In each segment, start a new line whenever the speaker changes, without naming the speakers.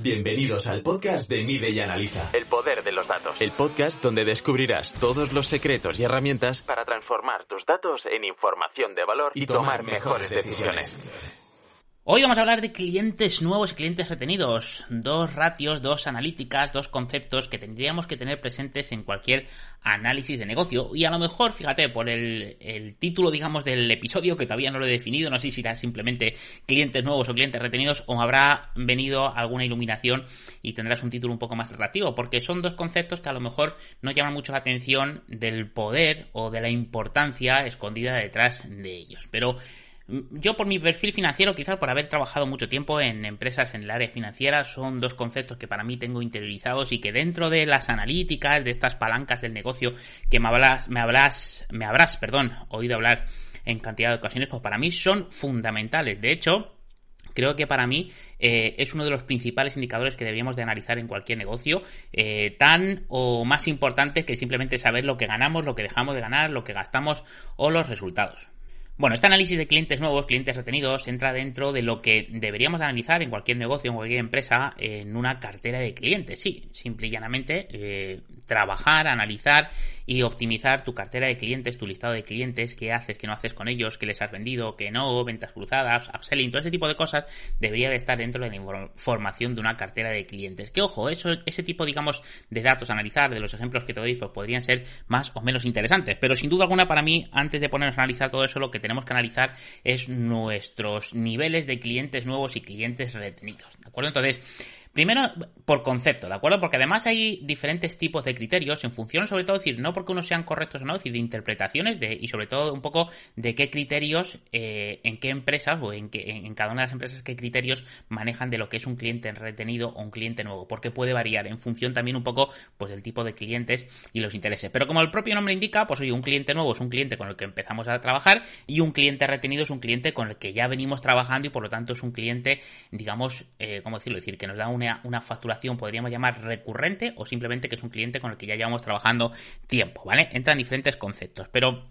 Bienvenidos al podcast de Mide y Analiza.
El poder de los datos.
El podcast donde descubrirás todos los secretos y herramientas
para transformar tus datos en información de valor
y tomar mejores decisiones.
Hoy vamos a hablar de clientes nuevos y clientes retenidos. Dos ratios, dos analíticas, dos conceptos que tendríamos que tener presentes en cualquier análisis de negocio. Y a lo mejor, fíjate, por el, título, digamos, del episodio, que todavía no lo he definido, no sé si será simplemente clientes nuevos o clientes retenidos, o habrá venido alguna iluminación y tendrás un título un poco más relativo, porque son dos conceptos que a lo mejor no llaman mucho la atención del poder o de la importancia escondida detrás de ellos. Pero yo por mi perfil financiero, quizás por haber trabajado mucho tiempo en empresas en el área financiera, son dos conceptos que para mí tengo interiorizados y que dentro de las analíticas, de estas palancas del negocio que me hablas, me hablas, me habrás, perdón, oído hablar en cantidad de ocasiones, pues para mí son fundamentales. De hecho, creo que para mí eh, es uno de los principales indicadores que deberíamos de analizar en cualquier negocio, eh, tan o más importante que simplemente saber lo que ganamos, lo que dejamos de ganar, lo que gastamos o los resultados. Bueno, este análisis de clientes nuevos, clientes retenidos, entra dentro de lo que deberíamos analizar en cualquier negocio, en cualquier empresa, en una cartera de clientes. Sí, simple y llanamente eh, trabajar, analizar y optimizar tu cartera de clientes, tu listado de clientes, qué haces, qué no haces con ellos, qué les has vendido, qué no, ventas cruzadas, upselling, todo ese tipo de cosas debería de estar dentro de la información de una cartera de clientes. Que ojo, eso, ese tipo, digamos, de datos a analizar, de los ejemplos que te doy, pues podrían ser más o menos interesantes. Pero sin duda alguna, para mí, antes de ponernos a analizar todo eso, lo que tenemos que analizar es nuestros niveles de clientes nuevos y clientes retenidos. ¿De acuerdo? Entonces, Primero, por concepto, ¿de acuerdo? Porque además hay diferentes tipos de criterios en función, sobre todo, decir, no porque unos sean correctos o no, decir, de interpretaciones de, y sobre todo un poco de qué criterios, eh, en qué empresas o en, qué, en, cada una de las empresas, qué criterios manejan de lo que es un cliente retenido o un cliente nuevo. Porque puede variar en función también un poco, pues, del tipo de clientes y los intereses. Pero como el propio nombre indica, pues, oye, un cliente nuevo es un cliente con el que empezamos a trabajar y un cliente retenido es un cliente con el que ya venimos trabajando y por lo tanto es un cliente, digamos, eh, ¿cómo decirlo? Es decir, que nos da una una, facturación, podríamos llamar recurrente, o simplemente que es un cliente con el que ya llevamos trabajando tiempo, ¿vale? Entran diferentes conceptos, pero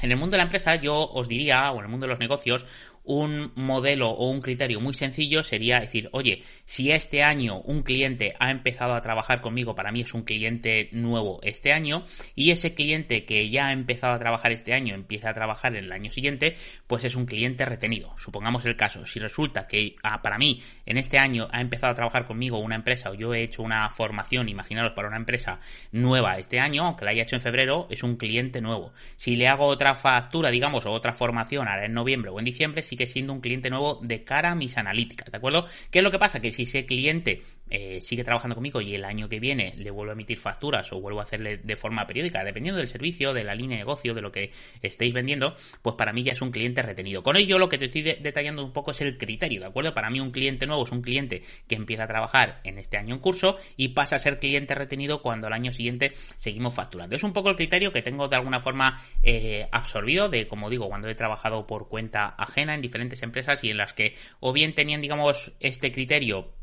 en el mundo de la empresa yo os diría, o en el mundo de los negocios, un modelo o un criterio muy sencillo sería decir, oye, si este año un cliente ha empezado a trabajar conmigo, para mí es un cliente nuevo este año, y ese cliente que ya ha empezado a trabajar este año empieza a trabajar el año siguiente, pues es un cliente retenido. Supongamos el caso, si resulta que ah, para mí en este año ha empezado a trabajar conmigo una empresa o yo he hecho una formación, imaginaros, para una empresa nueva este año, aunque la haya hecho en febrero, es un cliente nuevo. Si le hago otra factura, digamos, o otra formación ahora en noviembre o en diciembre, sí siendo un cliente nuevo de cara a mis analíticas, ¿de acuerdo? ¿Qué es lo que pasa? Que si ese cliente eh, sigue trabajando conmigo y el año que viene le vuelvo a emitir facturas o vuelvo a hacerle de forma periódica, dependiendo del servicio, de la línea de negocio, de lo que estéis vendiendo, pues para mí ya es un cliente retenido. Con ello lo que te estoy detallando un poco es el criterio, ¿de acuerdo? Para mí un cliente nuevo es un cliente que empieza a trabajar en este año en curso y pasa a ser cliente retenido cuando al año siguiente seguimos facturando. Es un poco el criterio que tengo de alguna forma eh, absorbido de, como digo, cuando he trabajado por cuenta ajena en diferentes empresas y en las que o bien tenían, digamos, este criterio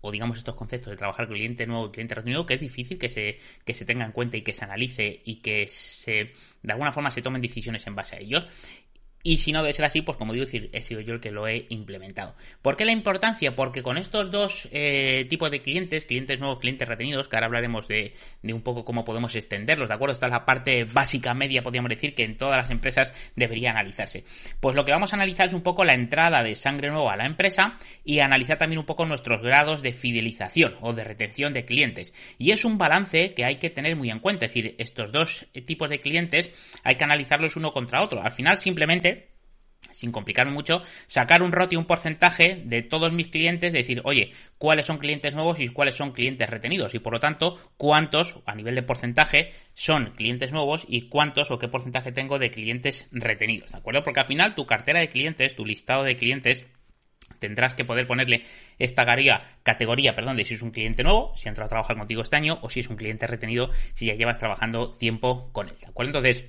o digamos estos conceptos de trabajar cliente nuevo y cliente retenido, que es difícil que se, que se tenga en cuenta y que se analice y que se, de alguna forma se tomen decisiones en base a ellos. Y si no debe ser así, pues como digo, he sido yo el que lo he implementado. ¿Por qué la importancia? Porque con estos dos eh, tipos de clientes, clientes nuevos, clientes retenidos, que ahora hablaremos de, de, un poco cómo podemos extenderlos, ¿de acuerdo? Esta es la parte básica media, podríamos decir, que en todas las empresas debería analizarse. Pues lo que vamos a analizar es un poco la entrada de sangre nueva a la empresa y analizar también un poco nuestros grados de fidelización o de retención de clientes. Y es un balance que hay que tener muy en cuenta, es decir, estos dos tipos de clientes hay que analizarlos uno contra otro. Al final simplemente sin complicarme mucho, sacar un ROT y un porcentaje de todos mis clientes, decir, oye, cuáles son clientes nuevos y cuáles son clientes retenidos. Y por lo tanto, cuántos, a nivel de porcentaje, son clientes nuevos y cuántos o qué porcentaje tengo de clientes retenidos. ¿De acuerdo? Porque al final tu cartera de clientes, tu listado de clientes, tendrás que poder ponerle esta categoría, categoría perdón, de si es un cliente nuevo, si ha entrado a trabajar contigo este año, o si es un cliente retenido, si ya llevas trabajando tiempo con él. ¿De acuerdo? Entonces,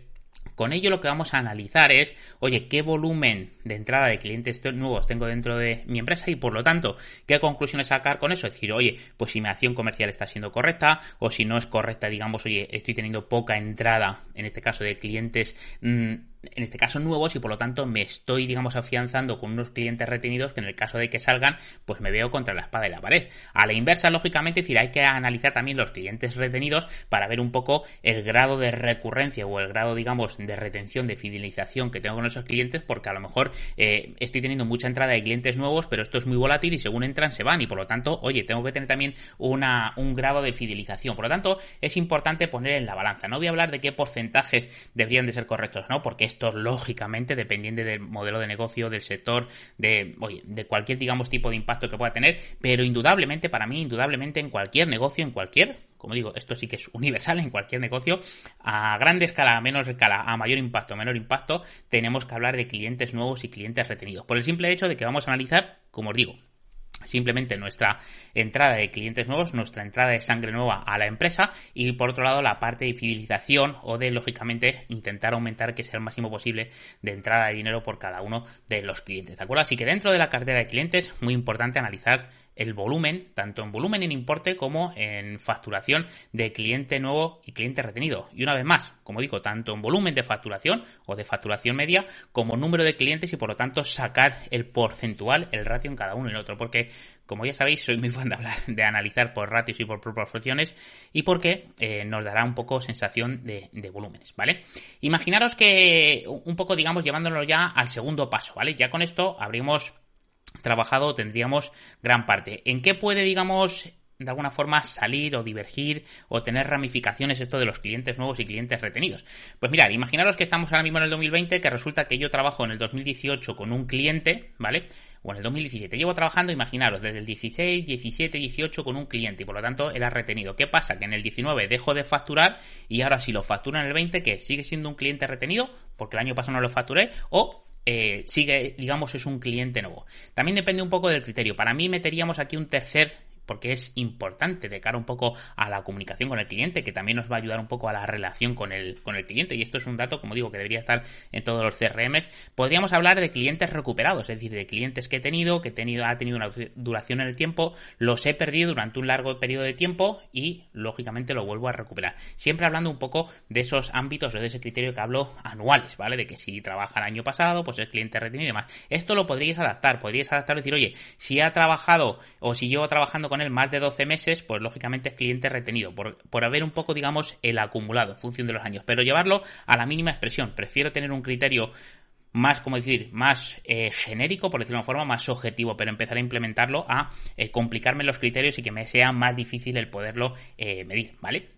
con ello lo que vamos a analizar es, oye, qué volumen de entrada de clientes nuevos tengo dentro de mi empresa y por lo tanto, qué conclusiones sacar con eso. Es decir, oye, pues si mi acción comercial está siendo correcta o si no es correcta, digamos, oye, estoy teniendo poca entrada, en este caso de clientes mm, en este caso nuevos y por lo tanto me estoy, digamos, afianzando con unos clientes retenidos que en el caso de que salgan, pues me veo contra la espada y la pared. A la inversa, lógicamente, decir, hay que analizar también los clientes retenidos para ver un poco el grado de recurrencia o el grado, digamos, de retención, de fidelización que tengo con esos clientes, porque a lo mejor eh, estoy teniendo mucha entrada de clientes nuevos, pero esto es muy volátil y según entran se van y por lo tanto, oye, tengo que tener también una, un grado de fidelización. Por lo tanto, es importante poner en la balanza. No voy a hablar de qué porcentajes deberían de ser correctos, ¿no? Porque esto, lógicamente, dependiendo del modelo de negocio, del sector, de, oye, de cualquier, digamos, tipo de impacto que pueda tener, pero indudablemente, para mí, indudablemente, en cualquier negocio, en cualquier como digo, esto sí que es universal en cualquier negocio, a grande escala, a menor escala, a mayor impacto, a menor impacto, tenemos que hablar de clientes nuevos y clientes retenidos. Por el simple hecho de que vamos a analizar, como os digo, simplemente nuestra entrada de clientes nuevos, nuestra entrada de sangre nueva a la empresa y por otro lado la parte de fidelización o de lógicamente intentar aumentar que sea el máximo posible de entrada de dinero por cada uno de los clientes, ¿de acuerdo? Así que dentro de la cartera de clientes, muy importante analizar el volumen, tanto en volumen en importe como en facturación de cliente nuevo y cliente retenido. Y una vez más, como digo, tanto en volumen de facturación o de facturación media como número de clientes y por lo tanto sacar el porcentual, el ratio en cada uno y en otro. Porque, como ya sabéis, soy muy fan de hablar, de analizar por ratios y por proporciones y porque eh, nos dará un poco sensación de, de volúmenes, ¿vale? Imaginaros que un poco, digamos, llevándolo ya al segundo paso, ¿vale? Ya con esto abrimos trabajado tendríamos gran parte. ¿En qué puede, digamos, de alguna forma salir o divergir o tener ramificaciones esto de los clientes nuevos y clientes retenidos. Pues mirad, imaginaros que estamos ahora mismo en el 2020, que resulta que yo trabajo en el 2018 con un cliente, ¿vale? O en el 2017. Llevo trabajando, imaginaros, desde el 16, 17, 18 con un cliente y por lo tanto era retenido. ¿Qué pasa? Que en el 19 dejo de facturar y ahora si lo factura en el 20, que sigue siendo un cliente retenido, porque el año pasado no lo facturé, o eh, sigue, digamos, es un cliente nuevo. También depende un poco del criterio. Para mí meteríamos aquí un tercer porque es importante de cara un poco a la comunicación con el cliente, que también nos va a ayudar un poco a la relación con el, con el cliente. Y esto es un dato, como digo, que debería estar en todos los CRMs. Podríamos hablar de clientes recuperados, es decir, de clientes que he tenido, que he tenido, ha tenido una duración en el tiempo, los he perdido durante un largo periodo de tiempo y, lógicamente, lo vuelvo a recuperar. Siempre hablando un poco de esos ámbitos o de ese criterio que hablo anuales, ¿vale? De que si trabaja el año pasado, pues es cliente retenido y demás. Esto lo podríais adaptar, podríais adaptar y decir, oye, si ha trabajado o si llevo trabajando con él más de 12 meses, pues lógicamente es cliente retenido, por, por haber un poco, digamos, el acumulado en función de los años. Pero llevarlo a la mínima expresión. Prefiero tener un criterio más, como decir, más eh, genérico, por decirlo de una forma, más objetivo, pero empezar a implementarlo a eh, complicarme los criterios y que me sea más difícil el poderlo eh, medir, ¿vale?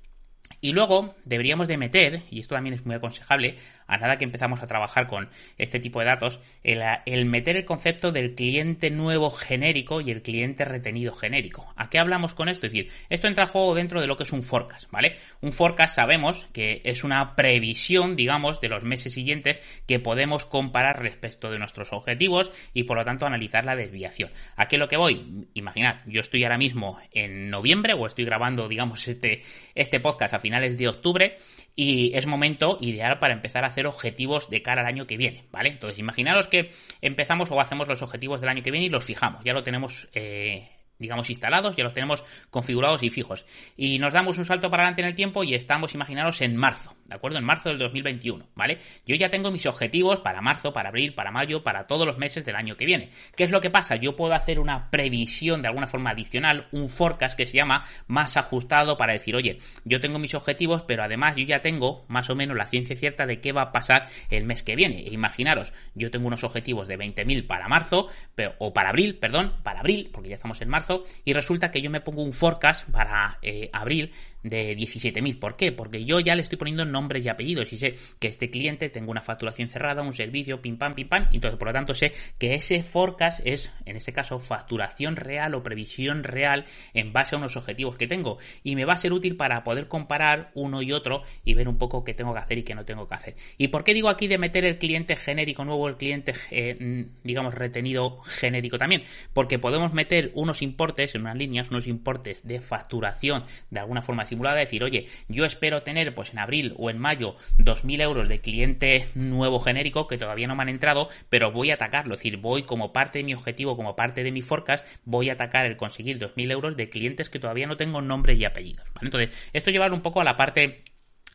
Y luego deberíamos de meter, y esto también es muy aconsejable, a nada que empezamos a trabajar con este tipo de datos, el, meter el concepto del cliente nuevo genérico y el cliente retenido genérico. ¿A qué hablamos con esto? Es decir, esto entra a juego dentro de lo que es un forecast, ¿vale? Un forecast sabemos que es una previsión, digamos, de los meses siguientes que podemos comparar respecto de nuestros objetivos y por lo tanto analizar la desviación. ¿A qué lo que voy? Imaginad, yo estoy ahora mismo en noviembre o estoy grabando, digamos, este, este podcast a finales de octubre y es momento ideal para empezar a hacer objetivos de cara al año que viene, ¿vale? Entonces, imaginaros que empezamos o hacemos los objetivos del año que viene y los fijamos, ya lo tenemos eh, digamos, instalados, ya los tenemos configurados y fijos. Y nos damos un salto para adelante en el tiempo y estamos, imaginaros, en marzo, ¿de acuerdo? En marzo del 2021, ¿vale? Yo ya tengo mis objetivos para marzo, para abril, para mayo, para todos los meses del año que viene. ¿Qué es lo que pasa? Yo puedo hacer una previsión de alguna forma adicional, un forecast que se llama más ajustado para decir, oye, yo tengo mis objetivos, pero además yo ya tengo más o menos la ciencia cierta de qué va a pasar el mes que viene. E imaginaros, yo tengo unos objetivos de 20.000 para marzo, pero, o para abril, perdón, para abril, porque ya estamos en marzo, y resulta que yo me pongo un forecast para eh, abril de 17.000. ¿Por qué? Porque yo ya le estoy poniendo nombres y apellidos y sé que este cliente tengo una facturación cerrada, un servicio, pim pam, pim pam. Entonces, por lo tanto, sé que ese forecast es, en este caso, facturación real o previsión real en base a unos objetivos que tengo. Y me va a ser útil para poder comparar uno y otro y ver un poco qué tengo que hacer y qué no tengo que hacer. ¿Y por qué digo aquí de meter el cliente genérico nuevo, el cliente, eh, mm, digamos, retenido genérico también? Porque podemos meter unos importes en unas líneas, unos importes de facturación de alguna forma simulada, decir, oye, yo espero tener pues en abril o en mayo 2.000 euros de cliente nuevo genérico que todavía no me han entrado, pero voy a atacarlo, es decir, voy como parte de mi objetivo, como parte de mi forecast, voy a atacar el conseguir 2.000 euros de clientes que todavía no tengo nombres y apellidos. Entonces, esto lleva un poco a la parte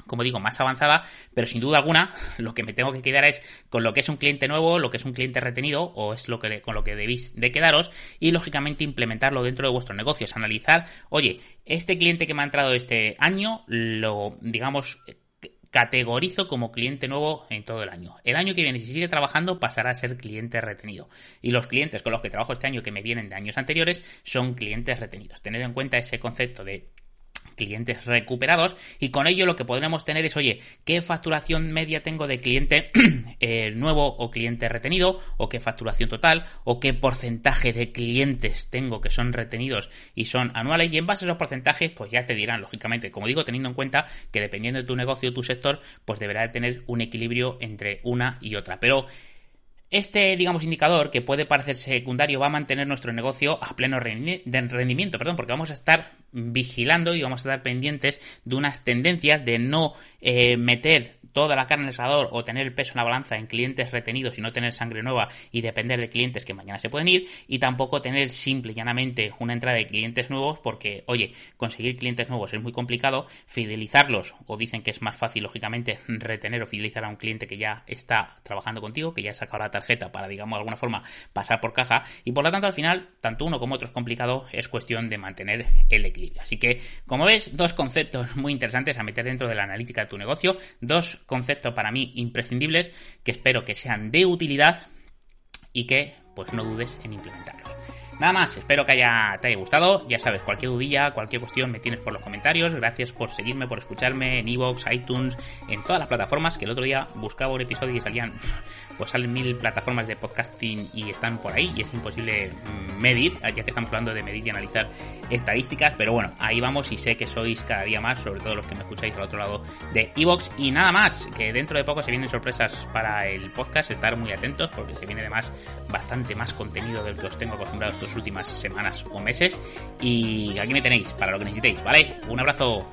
como digo, más avanzada, pero sin duda alguna lo que me tengo que quedar es con lo que es un cliente nuevo, lo que es un cliente retenido, o es lo que con lo que debéis de quedaros, y lógicamente implementarlo dentro de vuestros negocios, analizar, oye, este cliente que me ha entrado este año, lo, digamos, categorizo como cliente nuevo en todo el año. El año que viene, si sigue trabajando, pasará a ser cliente retenido. Y los clientes con los que trabajo este año que me vienen de años anteriores son clientes retenidos. Tener en cuenta ese concepto de clientes recuperados y con ello lo que podremos tener es, oye, ¿qué facturación media tengo de cliente eh, nuevo o cliente retenido? ¿O qué facturación total? ¿O qué porcentaje de clientes tengo que son retenidos y son anuales? Y en base a esos porcentajes, pues ya te dirán, lógicamente, como digo, teniendo en cuenta que dependiendo de tu negocio, tu sector, pues deberá de tener un equilibrio entre una y otra. Pero este, digamos, indicador que puede parecer secundario va a mantener nuestro negocio a pleno rendimiento, perdón, porque vamos a estar vigilando y vamos a estar pendientes de unas tendencias de no eh, meter toda la carne en el asador o tener el peso en la balanza en clientes retenidos y no tener sangre nueva y depender de clientes que mañana se pueden ir y tampoco tener simple y llanamente una entrada de clientes nuevos porque, oye, conseguir clientes nuevos es muy complicado, fidelizarlos o dicen que es más fácil, lógicamente, retener o fidelizar a un cliente que ya está trabajando contigo, que ya ha sacado la tarjeta para, digamos, de alguna forma pasar por caja y por lo tanto al final, tanto uno como otro es complicado, es cuestión de mantener el equilibrio. Así que, como ves, dos conceptos muy interesantes a meter dentro de la analítica negocio, dos conceptos para mí imprescindibles que espero que sean de utilidad y que pues no dudes en implementarlos. Nada más, espero que haya, te haya gustado. Ya sabes, cualquier dudilla, cualquier cuestión me tienes por los comentarios. Gracias por seguirme, por escucharme en Evox, iTunes, en todas las plataformas. Que el otro día buscaba un episodio y salían, pues salen mil plataformas de podcasting y están por ahí y es imposible mm, medir, ya que estamos hablando de medir y analizar estadísticas. Pero bueno, ahí vamos y sé que sois cada día más, sobre todo los que me escucháis al otro lado de Evox. Y nada más, que dentro de poco se vienen sorpresas para el podcast. Estar muy atentos porque se viene además bastante más contenido del que os tengo últimas semanas o meses. Y aquí me tenéis para lo que necesitéis, ¿vale? Un abrazo.